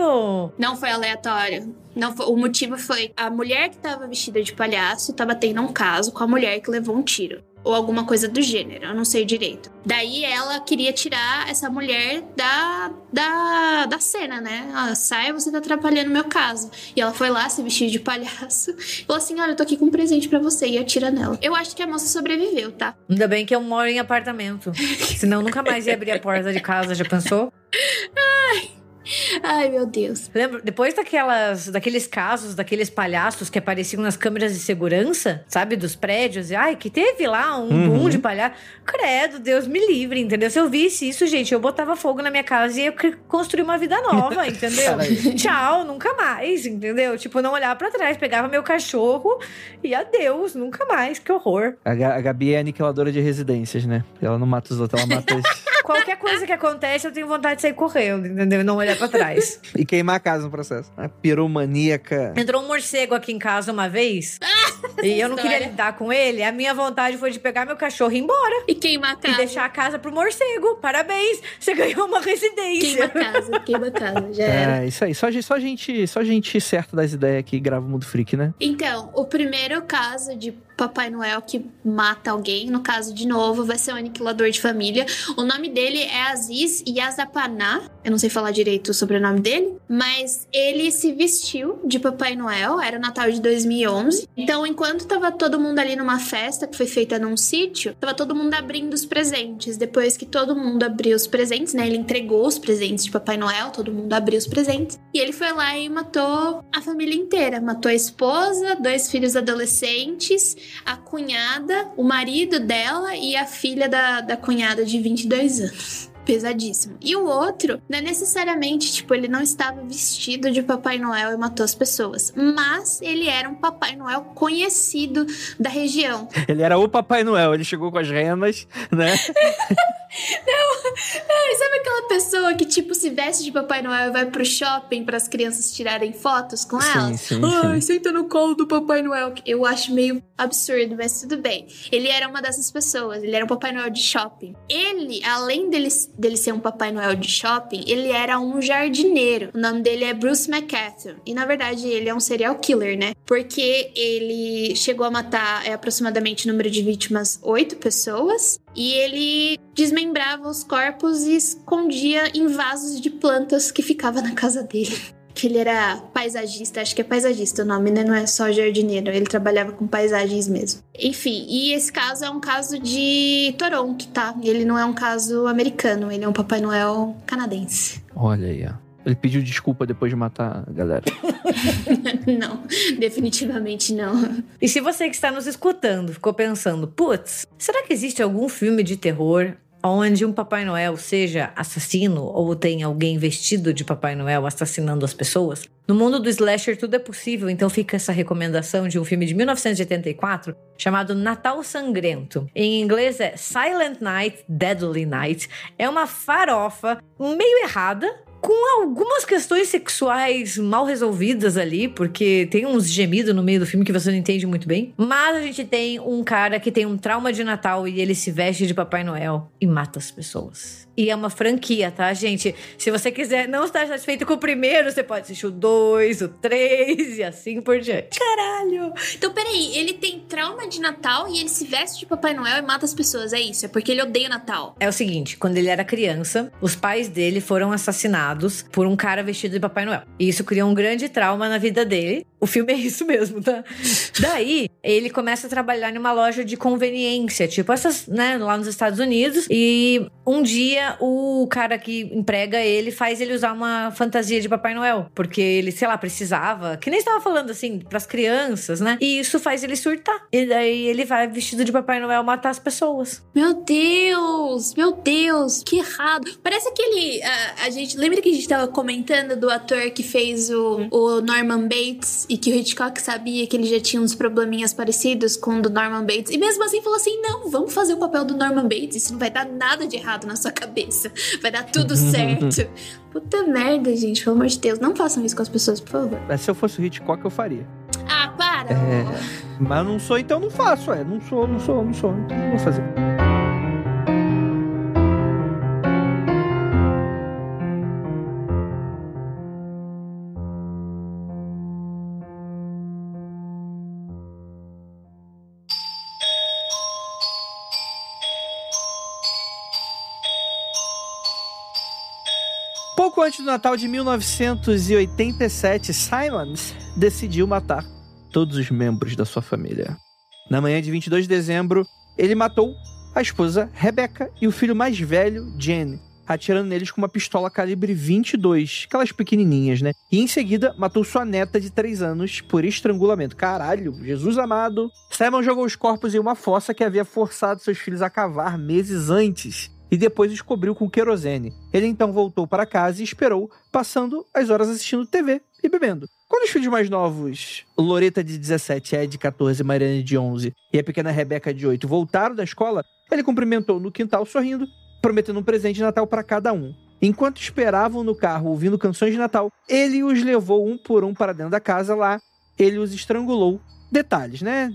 Ou... Não foi aleatório. Não, o motivo foi a mulher que tava vestida de palhaço tava tendo um caso com a mulher que levou um tiro ou alguma coisa do gênero, eu não sei direito. Daí ela queria tirar essa mulher da, da, da cena, né? Ah, sai, você tá atrapalhando meu caso. E ela foi lá, se vestiu de palhaço, falou assim: Olha, eu tô aqui com um presente para você, e atira nela. Eu acho que a moça sobreviveu, tá? Ainda bem que eu moro em apartamento. Senão nunca mais ia abrir a porta de casa, já pensou? Ai. Ai, meu Deus. Lembra, depois daquelas, daqueles casos, daqueles palhaços que apareciam nas câmeras de segurança, sabe, dos prédios, e, ai, que teve lá um Uhum. boom de palhaço. Credo, Deus me livre, entendeu? Se eu visse isso, gente, eu botava fogo na minha casa e ia cri- construir uma vida nova, entendeu? Tchau, nunca mais, entendeu? Tipo, não olhar pra trás, pegava meu cachorro e adeus, nunca mais, que horror. A Gabi é aniquiladora de residências, né? Ela não mata os outros, ela mata os... Qualquer coisa que acontece, eu tenho vontade de sair correndo, entendeu? E não olhar pra trás. e queimar a casa no processo. A piromaníaca. Entrou um morcego aqui em casa uma vez. e eu não queria lidar com ele. A minha vontade foi de pegar meu cachorro e ir embora. E queimar a E casa. deixar a casa pro morcego. Parabéns! Você ganhou uma Queima residência. a casa, queima a casa. Já era. É, isso aí. Só, só gente, só gente certa das ideias que grava o Mundo Freak, né? Então, o primeiro caso de Papai Noel que mata alguém, no caso de novo, vai ser um aniquilador de família. O nome dele é Aziz Yazapaná. Eu não sei falar direito o sobrenome dele, mas ele se vestiu de Papai Noel, era o Natal de 2011. Então, enquanto tava todo mundo ali numa festa que foi feita num sítio, tava todo mundo abrindo os presentes. Depois que todo mundo abriu os presentes, né? Ele entregou os presentes de Papai Noel, todo mundo abriu os presentes. E ele foi lá e matou a família inteira. Matou a esposa, dois filhos adolescentes, a cunhada, o marido dela e a filha da, da cunhada de 22 anos. Pesadíssimo. E o outro, não é necessariamente, tipo, ele não estava vestido de Papai Noel e matou as pessoas. Mas ele era um Papai Noel conhecido da região. Ele era o Papai Noel, ele chegou com as renas, né? Ai, sabe aquela pessoa que, tipo, se veste de Papai Noel e vai pro shopping para as crianças tirarem fotos com Sim, elas? sim, Ai, sim. senta no colo do Papai Noel. Eu acho meio absurdo, mas tudo bem. Ele era uma dessas pessoas, ele era um Papai Noel de shopping. Ele, além dele, dele ser um Papai Noel de shopping, ele era um jardineiro. O nome dele é Bruce McCaffrey. E na verdade ele é um serial killer, né? Porque ele chegou a matar é, aproximadamente o número de vítimas oito pessoas. E ele desmembrava os corpos e escondia em vasos de plantas que ficava na casa dele. Que ele era paisagista, acho que é paisagista o nome, né? Não é só jardineiro, ele trabalhava com paisagens mesmo. Enfim, e esse caso é um caso de Toronto, tá? Ele não é um caso americano, ele é um Papai Noel canadense. Olha aí, ó. Ele pediu desculpa depois de matar a galera. não, definitivamente não. E se você que está nos escutando ficou pensando, putz, será que existe algum filme de terror onde um Papai Noel seja assassino ou tem alguém vestido de Papai Noel assassinando as pessoas? No mundo do slasher tudo é possível, então fica essa recomendação de um filme de 1984 chamado Natal Sangrento. Em inglês é Silent Night, Deadly Night. É uma farofa meio errada, com algumas questões sexuais mal resolvidas ali, porque tem uns gemidos no meio do filme que você não entende muito bem. Mas a gente tem um cara que tem um trauma de Natal e ele se veste de Papai Noel e mata as pessoas. E é uma franquia, tá, gente? Se você quiser não estar satisfeito com o primeiro, você pode assistir o 2, o 3 e assim por diante. Caralho! Então, peraí, ele tem trauma de Natal e ele se veste de Papai Noel e mata as pessoas, é isso? É porque ele odeia o Natal. É o seguinte, quando ele era criança, os pais dele foram assassinados por um cara vestido de Papai Noel. E isso criou um grande trauma na vida dele. O filme é isso mesmo, tá? Daí, ele começa a trabalhar numa loja de conveniência, tipo essas, né, lá nos Estados Unidos. E um dia o cara que emprega ele faz ele usar uma fantasia de Papai Noel, porque ele, sei lá, precisava, que nem estava falando assim, pras crianças, né? E isso faz ele surtar. E daí ele vai vestido de Papai Noel matar as pessoas. Meu Deus! Meu Deus! Que errado! Parece aquele. A, a gente. Lembra que a gente tava comentando do ator que fez o, o Norman Bates e que o Hitchcock sabia que ele já tinha uns probleminhas parecidos com o do Norman Bates? E mesmo assim falou assim: não, vamos fazer o papel do Norman Bates. Isso não vai dar nada de errado na sua cabeça. Vai dar tudo certo. Puta merda, gente, pelo amor de Deus. Não façam isso com as pessoas, por favor. Mas se eu fosse o Hitchcock, eu faria. Ah, para! É. Mas não sou, então não faço, é. Não sou, não sou, não sou. Então não vou fazer. Antes do Natal de 1987, Simons decidiu matar todos os membros da sua família. Na manhã de 22 de dezembro, ele matou a esposa Rebecca e o filho mais velho, Jenny. atirando neles com uma pistola calibre 22, aquelas pequenininhas, né? E em seguida matou sua neta de 3 anos por estrangulamento. Caralho, Jesus amado. Simon jogou os corpos em uma fossa que havia forçado seus filhos a cavar meses antes e depois descobriu com querosene. Ele então voltou para casa e esperou, passando as horas assistindo TV e bebendo. Quando os filhos mais novos, Loreta de 17, Ed de 14, Mariana de 11 e a pequena Rebeca de 8, voltaram da escola, ele cumprimentou no quintal sorrindo, prometendo um presente de Natal para cada um. Enquanto esperavam no carro ouvindo canções de Natal, ele os levou um por um para dentro da casa lá, ele os estrangulou. Detalhes, né?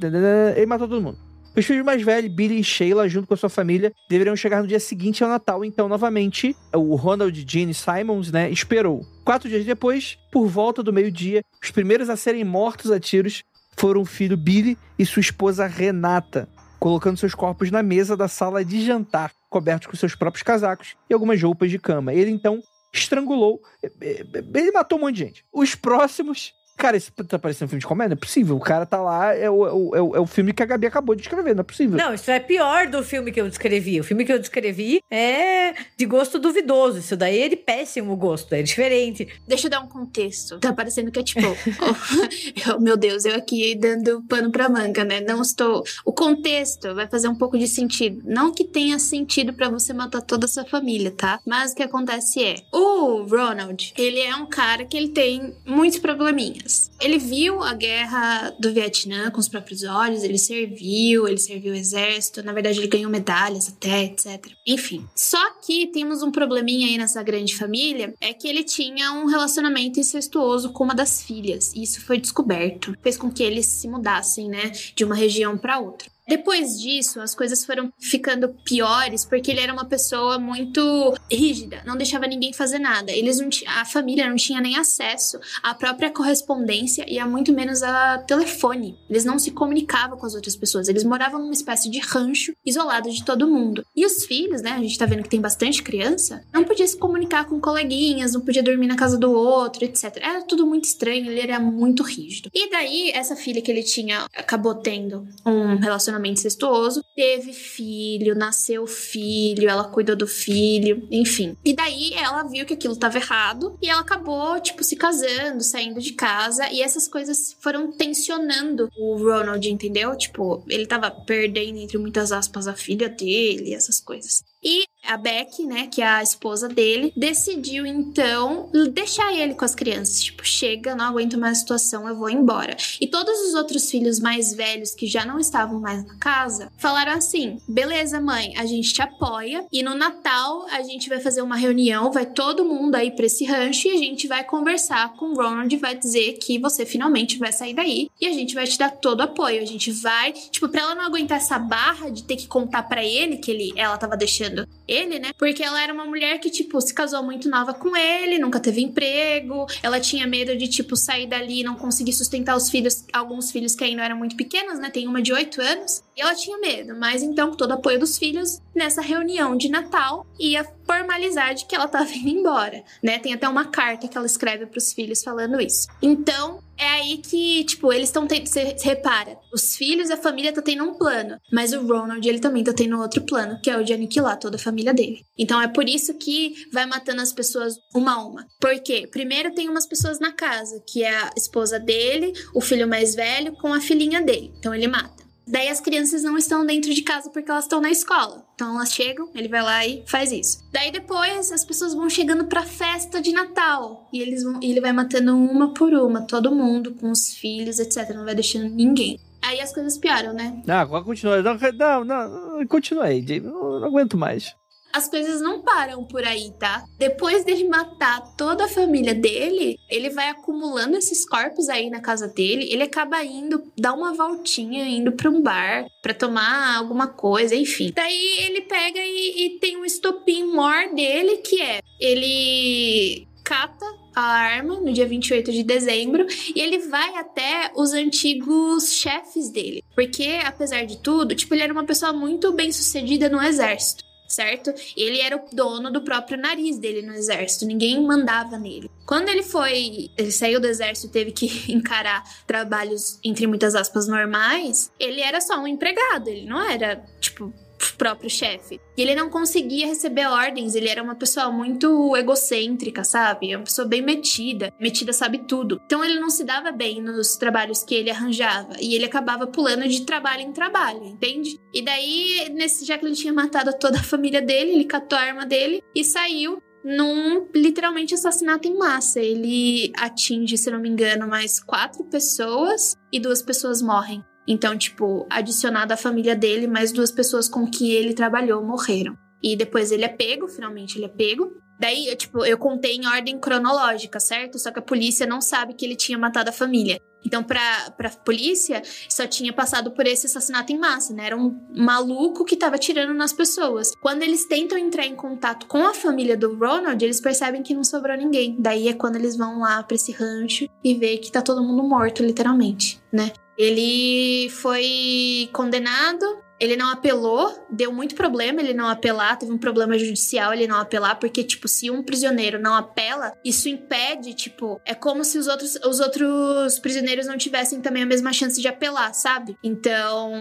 Ele matou todo mundo. Os filhos mais velhos, Billy e Sheila, junto com a sua família, deveriam chegar no dia seguinte ao Natal. Então, novamente, o Ronald Gene Simons, né, esperou. Quatro dias depois, por volta do meio-dia, os primeiros a serem mortos a tiros foram o filho Billy e sua esposa Renata, colocando seus corpos na mesa da sala de jantar, cobertos com seus próprios casacos e algumas roupas de cama. Ele então estrangulou, ele matou um monte de gente. Os próximos Cara, isso tá parecendo um filme de comédia? Não é possível. O cara tá lá, é o, é o, é o filme que a Gabi acabou de escrever, não é possível. Não, isso é pior do filme que eu descrevi. O filme que eu descrevi é de gosto duvidoso. Isso daí é de péssimo gosto, é diferente. Deixa eu dar um contexto. Tá parecendo que é tipo, oh, meu Deus, eu aqui dando pano pra manga, né? Não estou. O contexto vai fazer um pouco de sentido. Não que tenha sentido para você matar toda a sua família, tá? Mas o que acontece é: o Ronald, ele é um cara que ele tem muitos probleminhas. Ele viu a guerra do Vietnã com os próprios olhos, ele serviu, ele serviu o exército, na verdade ele ganhou medalhas até, etc. Enfim. Só que temos um probleminha aí nessa grande família, é que ele tinha um relacionamento incestuoso com uma das filhas, e isso foi descoberto. Fez com que eles se mudassem, né, de uma região para outra. Depois disso, as coisas foram ficando piores porque ele era uma pessoa muito rígida, não deixava ninguém fazer nada. Eles não a família não tinha nem acesso à própria correspondência e a muito menos a telefone. Eles não se comunicavam com as outras pessoas. Eles moravam numa espécie de rancho isolado de todo mundo. E os filhos, né? A gente tá vendo que tem bastante criança, não podia se comunicar com coleguinhas, não podia dormir na casa do outro, etc. Era tudo muito estranho, ele era muito rígido. E daí, essa filha que ele tinha acabou tendo um relacionamento relacionamento incestuoso, teve filho, nasceu filho, ela cuidou do filho, enfim. E daí ela viu que aquilo estava errado e ela acabou, tipo, se casando, saindo de casa e essas coisas foram tensionando o Ronald, entendeu? Tipo, ele tava perdendo, entre muitas aspas, a filha dele, essas coisas. E a Beck, né, que é a esposa dele, decidiu então deixar ele com as crianças. Tipo, chega, não aguento mais a situação, eu vou embora. E todos os outros filhos mais velhos que já não estavam mais na casa falaram assim: beleza, mãe, a gente te apoia. E no Natal a gente vai fazer uma reunião, vai todo mundo aí pra esse rancho e a gente vai conversar com o Ronald e vai dizer que você finalmente vai sair daí e a gente vai te dar todo o apoio. A gente vai, tipo, pra ela não aguentar essa barra de ter que contar para ele que ele, ela tava deixando ele, né? Porque ela era uma mulher que, tipo, se casou muito nova com ele, nunca teve emprego, ela tinha medo de, tipo, sair dali e não conseguir sustentar os filhos, alguns filhos que ainda eram muito pequenos, né? Tem uma de 8 anos. E ela tinha medo, mas então, com todo o apoio dos filhos, nessa reunião de Natal, ia formalizar de que ela tava indo embora, né? Tem até uma carta que ela escreve para os filhos falando isso. Então, é aí que, tipo, eles estão tendo. Você repara, os filhos e a família tá tendo um plano, mas o Ronald, ele também tá tendo outro plano, que é o de aniquilar toda a família dele. Então é por isso que vai matando as pessoas uma a uma. Porque, primeiro, tem umas pessoas na casa, que é a esposa dele, o filho mais velho, com a filhinha dele. Então ele mata. Daí as crianças não estão dentro de casa porque elas estão na escola. Então elas chegam, ele vai lá e faz isso. Daí depois as pessoas vão chegando pra festa de Natal. E eles vão, ele vai matando uma por uma, todo mundo, com os filhos, etc. Não vai deixando ninguém. Aí as coisas pioram, né? Ah, continua. Não, não, não continua aí, não, não aguento mais as coisas não param por aí, tá? Depois dele matar toda a família dele, ele vai acumulando esses corpos aí na casa dele. Ele acaba indo dar uma voltinha, indo pra um bar para tomar alguma coisa, enfim. Daí ele pega e, e tem um estopim mor dele que é ele cata a arma no dia 28 de dezembro e ele vai até os antigos chefes dele. Porque, apesar de tudo, tipo, ele era uma pessoa muito bem sucedida no exército certo? Ele era o dono do próprio nariz dele no exército, ninguém mandava nele. Quando ele foi, ele saiu do exército e teve que encarar trabalhos entre muitas aspas normais, ele era só um empregado, ele não era tipo próprio chefe. E ele não conseguia receber ordens, ele era uma pessoa muito egocêntrica, sabe? É uma pessoa bem metida. Metida sabe tudo. Então ele não se dava bem nos trabalhos que ele arranjava. E ele acabava pulando de trabalho em trabalho, entende? E daí, nesse, já que ele tinha matado toda a família dele, ele catou a arma dele e saiu num literalmente assassinato em massa. Ele atinge, se não me engano, mais quatro pessoas e duas pessoas morrem. Então, tipo, adicionado à família dele, mais duas pessoas com que ele trabalhou morreram. E depois ele é pego, finalmente ele é pego. Daí, tipo, eu contei em ordem cronológica, certo? Só que a polícia não sabe que ele tinha matado a família. Então, pra, pra polícia, só tinha passado por esse assassinato em massa, né? Era um maluco que tava atirando nas pessoas. Quando eles tentam entrar em contato com a família do Ronald, eles percebem que não sobrou ninguém. Daí é quando eles vão lá pra esse rancho e vê que tá todo mundo morto, literalmente, né? Ele foi condenado ele não apelou, deu muito problema ele não apelar, teve um problema judicial ele não apelar, porque, tipo, se um prisioneiro não apela, isso impede, tipo, é como se os outros, os outros prisioneiros não tivessem também a mesma chance de apelar, sabe? Então,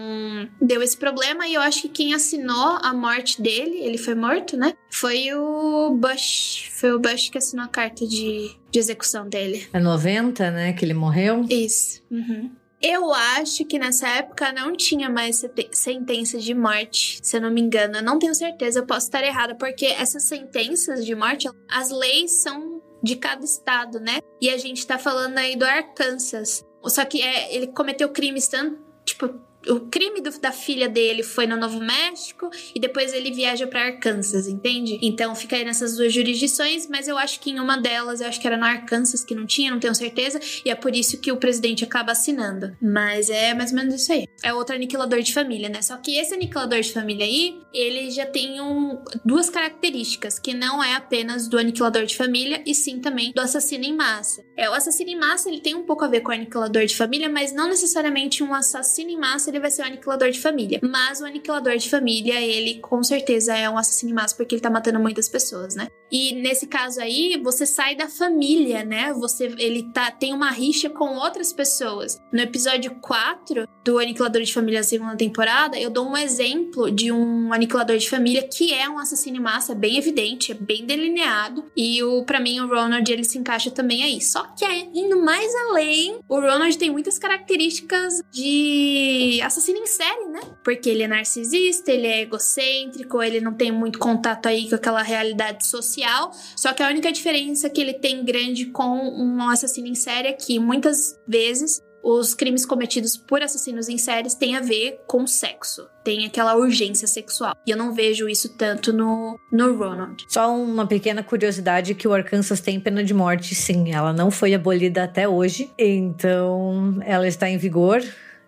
deu esse problema e eu acho que quem assinou a morte dele, ele foi morto, né? Foi o Bush. Foi o Bush que assinou a carta de, de execução dele. É 90, né? Que ele morreu? Isso. Uhum. Eu acho que nessa época não tinha mais sentença de morte, se eu não me engano. Eu não tenho certeza, eu posso estar errada, porque essas sentenças de morte, as leis são de cada estado, né? E a gente tá falando aí do Arkansas. Só que é, ele cometeu crimes tanto, tipo, o crime do, da filha dele foi no Novo México e depois ele viaja para Arkansas, entende? Então fica aí nessas duas jurisdições, mas eu acho que em uma delas, eu acho que era no Arkansas que não tinha, não tenho certeza, e é por isso que o presidente acaba assinando. Mas é mais ou menos isso aí. É outro aniquilador de família, né? Só que esse aniquilador de família aí, ele já tem um, duas características, que não é apenas do aniquilador de família, e sim também do assassino em massa. É, o assassino em massa, ele tem um pouco a ver com o aniquilador de família, mas não necessariamente um assassino em massa ele vai ser o aniquilador de família. Mas o aniquilador de família, ele com certeza é um assassino em massa porque ele tá matando muitas pessoas, né? E nesse caso aí, você sai da família, né? Você ele tá tem uma rixa com outras pessoas. No episódio 4 do Aniquilador de Família da segunda temporada, eu dou um exemplo de um aniquilador de família que é um assassino em massa, é bem evidente, é bem delineado. E o para mim o Ronald ele se encaixa também aí. Só que indo mais além, o Ronald tem muitas características de assassino em série, né? Porque ele é narcisista, ele é egocêntrico, ele não tem muito contato aí com aquela realidade social. Só que a única diferença que ele tem grande com um assassino em série é que muitas vezes os crimes cometidos por assassinos em séries têm a ver com sexo. Tem aquela urgência sexual. E eu não vejo isso tanto no, no Ronald. Só uma pequena curiosidade que o Arkansas tem pena de morte, sim. Ela não foi abolida até hoje. Então, ela está em vigor.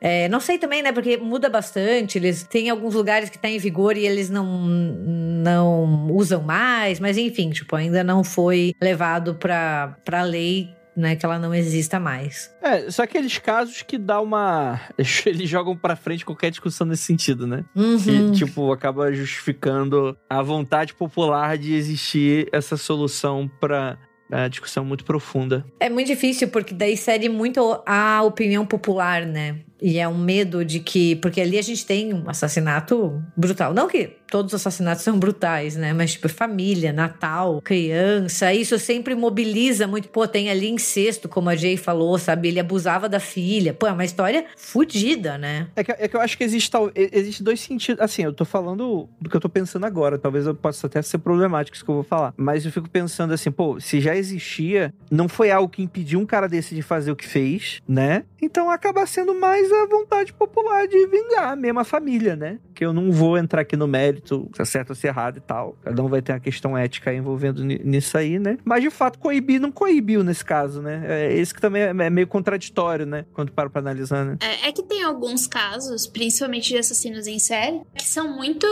É, não sei também, né? Porque muda bastante. Eles têm alguns lugares que tá em vigor e eles não, não usam mais, mas enfim, tipo, ainda não foi levado para pra lei né, que ela não exista mais. É, só aqueles casos que dá uma. Eles jogam pra frente qualquer discussão nesse sentido, né? Uhum. Que, tipo, acaba justificando a vontade popular de existir essa solução pra é discussão muito profunda. É muito difícil, porque daí cede muito a opinião popular, né? E é um medo de que. Porque ali a gente tem um assassinato brutal. Não que todos os assassinatos são brutais, né? Mas, tipo, família, Natal, criança, isso sempre mobiliza muito. Pô, tem ali incesto, como a Jay falou, sabe? Ele abusava da filha. Pô, é uma história fodida, né? É que, é que eu acho que existe, tal, existe dois sentidos. Assim, eu tô falando do que eu tô pensando agora. Talvez eu possa até ser problemático isso que eu vou falar. Mas eu fico pensando assim, pô, se já existia, não foi algo que impediu um cara desse de fazer o que fez, né? Então acaba sendo mais a vontade popular de vingar mesmo a família, né? Que eu não vou entrar aqui no mérito, se é certo ou se é errado e tal. Cada um vai ter uma questão ética envolvendo nisso aí, né? Mas de fato, coibir não coibiu nesse caso, né? É esse que também é, é meio contraditório, né? Quando para pra analisar, né? É, é que tem alguns casos, principalmente de assassinos em série, que são muito,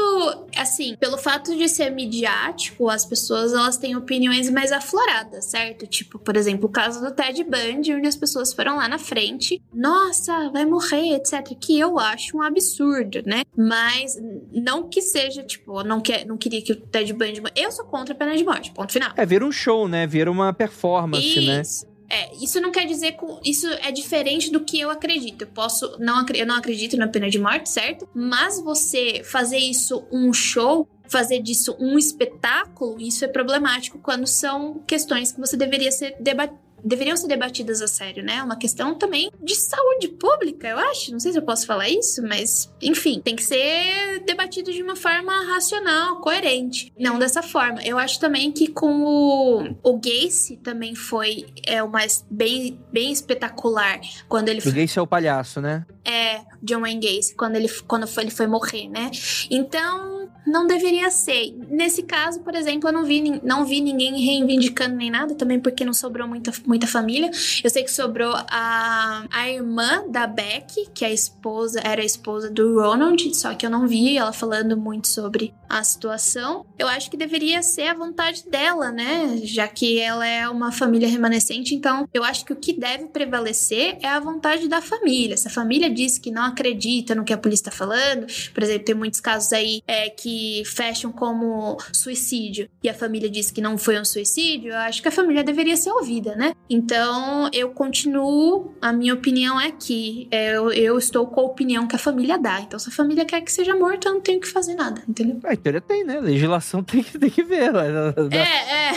assim, pelo fato de ser midiático, as pessoas elas têm opiniões mais afloradas, certo? Tipo, por exemplo, o caso do Ted Bundy, onde as pessoas foram lá na frente, nossa, vai morrer, etc. Que eu acho um absurdo, né? Mas não que seja, tipo, não, quer, não queria que o Ted Bundy. Eu sou contra a pena de morte, ponto final. É, vira um show, né? Vira uma performance, né? Isso. né? É, isso não quer dizer que isso é diferente do que eu acredito. Eu posso não eu não acredito na pena de morte, certo? Mas você fazer isso um show fazer disso um espetáculo, isso é problemático quando são questões que você deveria ser debatido deveriam ser debatidas a sério, né? É uma questão também de saúde pública, eu acho. Não sei se eu posso falar isso, mas enfim, tem que ser debatido de uma forma racional, coerente. Não dessa forma. Eu acho também que com o, o Gacy também foi é o mais bem, bem espetacular quando ele. O Gacy é o palhaço, né? É, John Wayne Gacy, quando ele, quando foi, ele foi morrer, né? Então, não deveria ser. Nesse caso, por exemplo, eu não vi, não vi ninguém reivindicando nem nada, também porque não sobrou muita, muita família. Eu sei que sobrou a, a irmã da Beck, que é a esposa, era a esposa do Ronald, só que eu não vi ela falando muito sobre a situação. Eu acho que deveria ser a vontade dela, né? Já que ela é uma família remanescente, então eu acho que o que deve prevalecer é a vontade da família. Se a família diz que não acredita no que a polícia está falando, por exemplo, tem muitos casos aí é, que fecham como suicídio e a família diz que não foi um suicídio, eu acho que a família deveria ser ouvida, né? Então eu continuo, a minha opinião é que é, eu, eu, estou com a opinião que a família dá. Então se a família quer que seja morto, eu não tenho que fazer nada, entendeu? Ah, em teoria tem, né? Legislação tem que, tem que ver. Mas, é, é.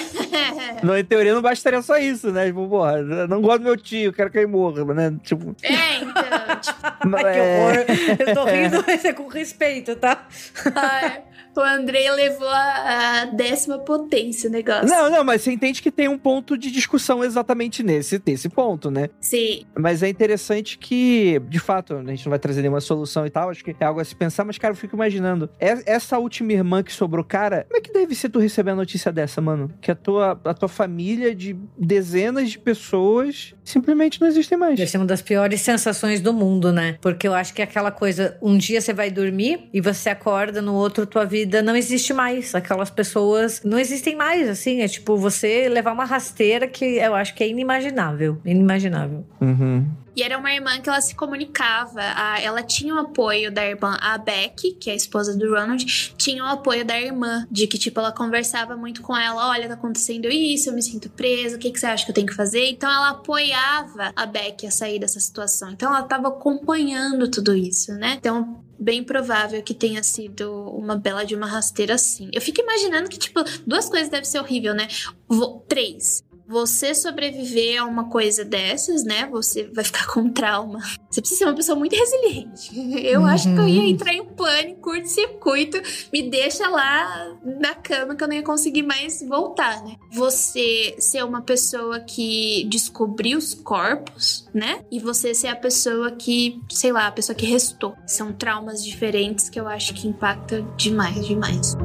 Não, em teoria não bastaria só isso, né? Tipo, porra, não gosto do meu tio, quero que ele morra, né? Tipo... É, então. Tipo... Ai, que horror. Eu tô rindo, mas é com respeito, tá? Ai, o Andrei levou a, a, décima potência o negócio. Não, não, mas você entende que tem um ponto de discussão exatamente nesse, nesse ponto, né? Sim. Mas é interessante que, de fato, a gente não vai trazer nenhuma solução e tal, acho que é algo a se pensar, mas, cara, eu fico imaginando, essa última irmã que sobrou, cara, como é que deve ser tu receber a notícia dessa, mano? Que a tua, a tua família de dezenas de pessoas simplesmente não existem mais. Deve ser uma das piores sensações do mundo, né? Porque eu acho que é aquela coisa, um dia você vai dormir e você acorda, no outro tua vida não existe mais. Aquelas pessoas não existem mais, assim. É tipo você levar uma rasteira que eu acho que é inimaginável. Inimaginável. Uhum. E era uma irmã que ela se comunicava. A, ela tinha o apoio da irmã, a Beck, que é a esposa do Ronald, tinha o apoio da irmã, de que, tipo, ela conversava muito com ela: olha, tá acontecendo isso, eu me sinto presa, o que, que você acha que eu tenho que fazer? Então ela apoiava a Beck a sair dessa situação. Então ela tava acompanhando tudo isso, né? Então bem provável que tenha sido uma bela de uma rasteira assim. Eu fico imaginando que, tipo, duas coisas devem ser horrível, né? Vou, três você sobreviver a uma coisa dessas, né? Você vai ficar com trauma. Você precisa ser uma pessoa muito resiliente. Eu uhum. acho que eu ia uhum. entrar em pânico, curto-circuito, me deixa lá na cama que eu não ia conseguir mais voltar, né? Você ser uma pessoa que descobriu os corpos, né? E você ser a pessoa que, sei lá, a pessoa que restou. São traumas diferentes que eu acho que impactam demais, demais.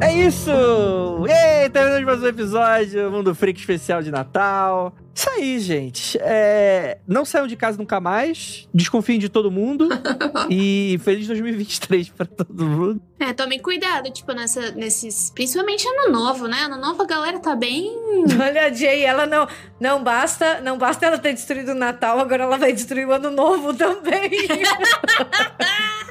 É isso! Ei, terminamos mais um episódio, Mundo Freak especial de Natal. Isso aí, gente. É... Não saiam de casa nunca mais. Desconfiem de todo mundo. e feliz 2023 pra todo mundo. É, tomem cuidado, tipo, nessa, nesses. Principalmente ano novo, né? Ano novo a galera tá bem. Olha a Jay, ela não. Não basta, não basta ela ter destruído o Natal, agora ela vai destruir o ano novo também.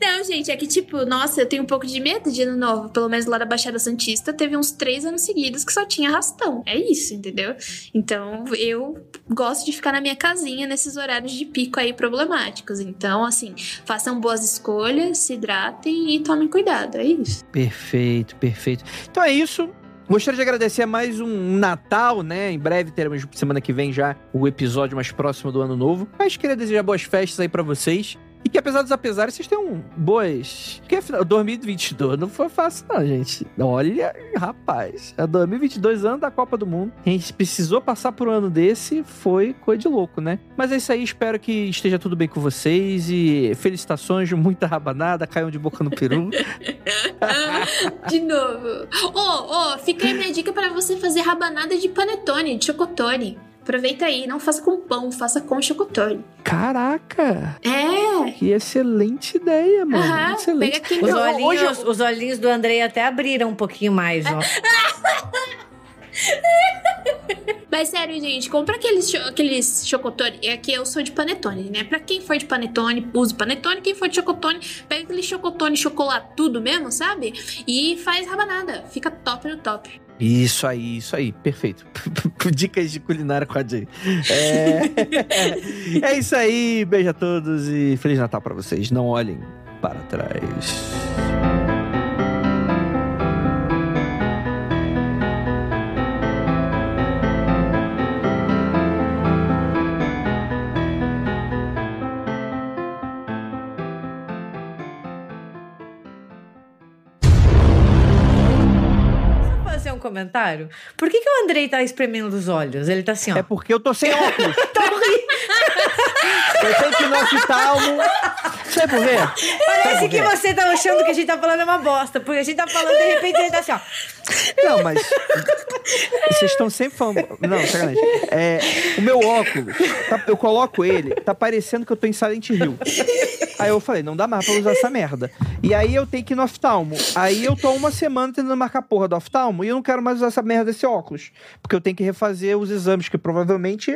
Não, gente, é que tipo, nossa, eu tenho um pouco de medo de ano novo. Pelo menos lá da Baixada Santista teve uns três anos seguidos que só tinha arrastão. É isso, entendeu? Então eu gosto de ficar na minha casinha nesses horários de pico aí problemáticos. Então, assim, façam boas escolhas, se hidratem e tomem cuidado. É isso. Perfeito, perfeito. Então é isso. Gostaria de agradecer mais um Natal, né? Em breve teremos semana que vem já o episódio mais próximo do ano novo. Mas queria desejar boas festas aí para vocês. E que apesar dos apesares, vocês tenham boas. Porque afinal, 2022 não foi fácil, não, gente. Olha, rapaz. É 2022, ano da Copa do Mundo. A gente precisou passar por um ano desse, foi coisa de louco, né? Mas é isso aí, espero que esteja tudo bem com vocês e felicitações, muita rabanada, caiam de boca no peru. de novo. Ô, oh, oh, fica aí minha dica para você fazer rabanada de panetone, de chocotone. Aproveita aí, não faça com pão, faça com chocotone. Caraca! É! Que excelente ideia, mano. Aham, excelente. Pega aqui os, olhinhos, hoje... os olhinhos do Andrei até abriram um pouquinho mais, ó. Mas sério, gente, compra aqueles, cho aqueles chocotone. É que eu sou de panetone, né? Pra quem for de panetone, use panetone. Quem for de chocotone, pega aquele chocotone chocolate tudo mesmo, sabe? E faz rabanada. Fica top no top. Isso aí, isso aí, perfeito. Dicas de culinária com a Jay. É... é isso aí, beijo a todos e Feliz Natal para vocês. Não olhem para trás. Comentário? Por que, que o Andrei tá espremendo os olhos? Ele tá assim, ó. É porque eu tô sem óculos. tá. Eu tenho que ir no oftalmo. Sabe por quê? Parece que você tá achando que a gente tá falando uma bosta. Porque a gente tá falando, de repente, ele tá assim, ó. Não, mas. Vocês estão sempre falando. Não, sacanagem. É, o meu óculos, tá, eu coloco ele, tá parecendo que eu tô em Silent Hill. Aí eu falei, não dá mais pra usar essa merda. E aí eu tenho que ir no oftalmo. Aí eu tô uma semana tentando marcar porra do oftalmo e eu não quero mais usar essa merda desse óculos. Porque eu tenho que refazer os exames, que provavelmente.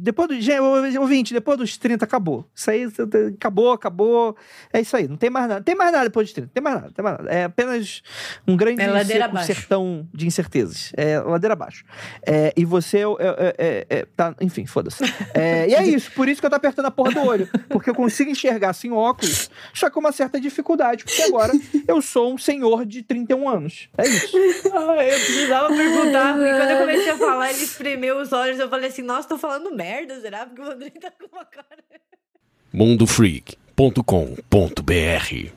depois do. Gente, ouvinte, depois dos 30 acabou. Isso aí acabou, acabou. É isso aí. Não tem mais nada. Tem mais nada depois dos 30. Tem mais nada, tem mais nada. É apenas um grande é seco, sertão de incertezas. É ladeira abaixo. É, e você é, é, é, é tá, enfim, foda-se. É, e é isso, por isso que eu tô apertando a porra do olho. Porque eu consigo enxergar sem óculos, só com uma certa dificuldade, porque agora eu sou um senhor de 31 anos. É isso. Ah, eu precisava perguntar, porque quando eu comecei a falar, ele espremeu os olhos, eu falei assim, nossa, tô falando merda, será? Porque o André tá com uma cara. mundofreak.com.br